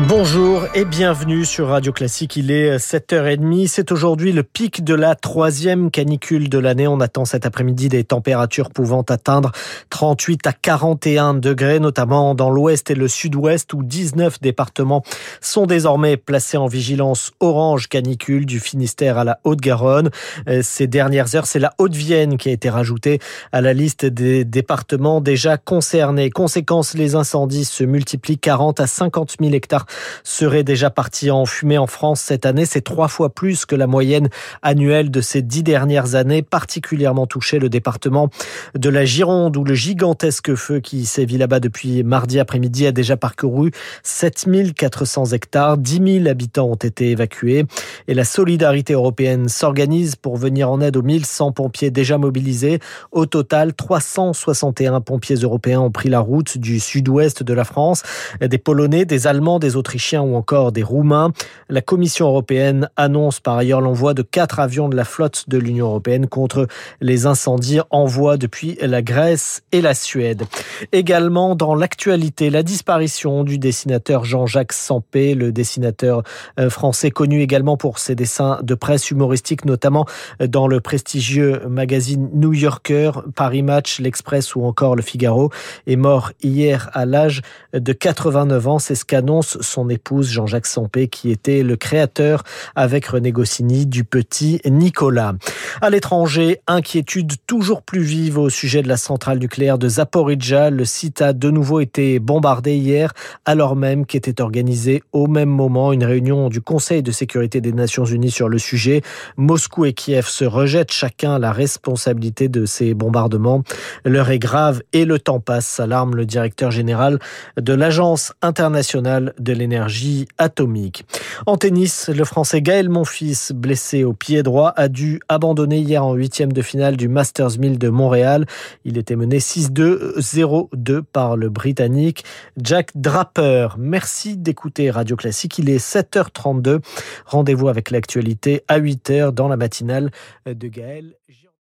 Bonjour et bienvenue sur Radio Classique. Il est 7h30. C'est aujourd'hui le pic de la troisième canicule de l'année. On attend cet après-midi des températures pouvant atteindre 38 à 41 degrés, notamment dans l'ouest et le sud-ouest où 19 départements sont désormais placés en vigilance orange canicule du Finistère à la Haute-Garonne. Euh, ces dernières heures, c'est la Haute-Vienne qui a été rajoutée à la liste des départements déjà concernés. Conséquence, les incendies se multiplient 40 à 50 000 hectares serait déjà parti en fumée en France cette année. C'est trois fois plus que la moyenne annuelle de ces dix dernières années, particulièrement touché le département de la Gironde où le gigantesque feu qui sévit là-bas depuis mardi après-midi a déjà parcouru 7400 hectares. 10 000 habitants ont été évacués et la solidarité européenne s'organise pour venir en aide aux 1100 pompiers déjà mobilisés. Au total, 361 pompiers européens ont pris la route du sud-ouest de la France. Des Polonais, des Allemands, des Autrichiens ou encore des Roumains. La Commission européenne annonce par ailleurs l'envoi de quatre avions de la flotte de l'Union européenne contre les incendies en voie depuis la Grèce et la Suède. Également dans l'actualité, la disparition du dessinateur Jean-Jacques Sampé, le dessinateur euh, français connu également pour ses dessins de presse humoristique, notamment dans le prestigieux magazine New Yorker, Paris Match, l'Express ou encore le Figaro, est mort hier à l'âge de 89 ans. C'est ce qu'annonce son épouse Jean-Jacques Sampé, qui était le créateur avec René Goscinny du petit Nicolas. À l'étranger, inquiétude toujours plus vive au sujet de la centrale nucléaire de Zaporizhzhia. Le site a de nouveau été bombardé hier, alors même qu'était organisée au même moment une réunion du Conseil de sécurité des Nations Unies sur le sujet. Moscou et Kiev se rejettent chacun la responsabilité de ces bombardements. L'heure est grave et le temps passe, alarme le directeur général de l'Agence internationale de l'énergie atomique. En tennis, le Français Gaël Monfils, blessé au pied droit, a dû abandonner hier en huitième de finale du Masters 1000 de Montréal. Il était mené 6-2, 0-2 par le Britannique Jack Draper. Merci d'écouter Radio Classique. Il est 7h32. Rendez-vous avec l'actualité à 8h dans la matinale de Gaël.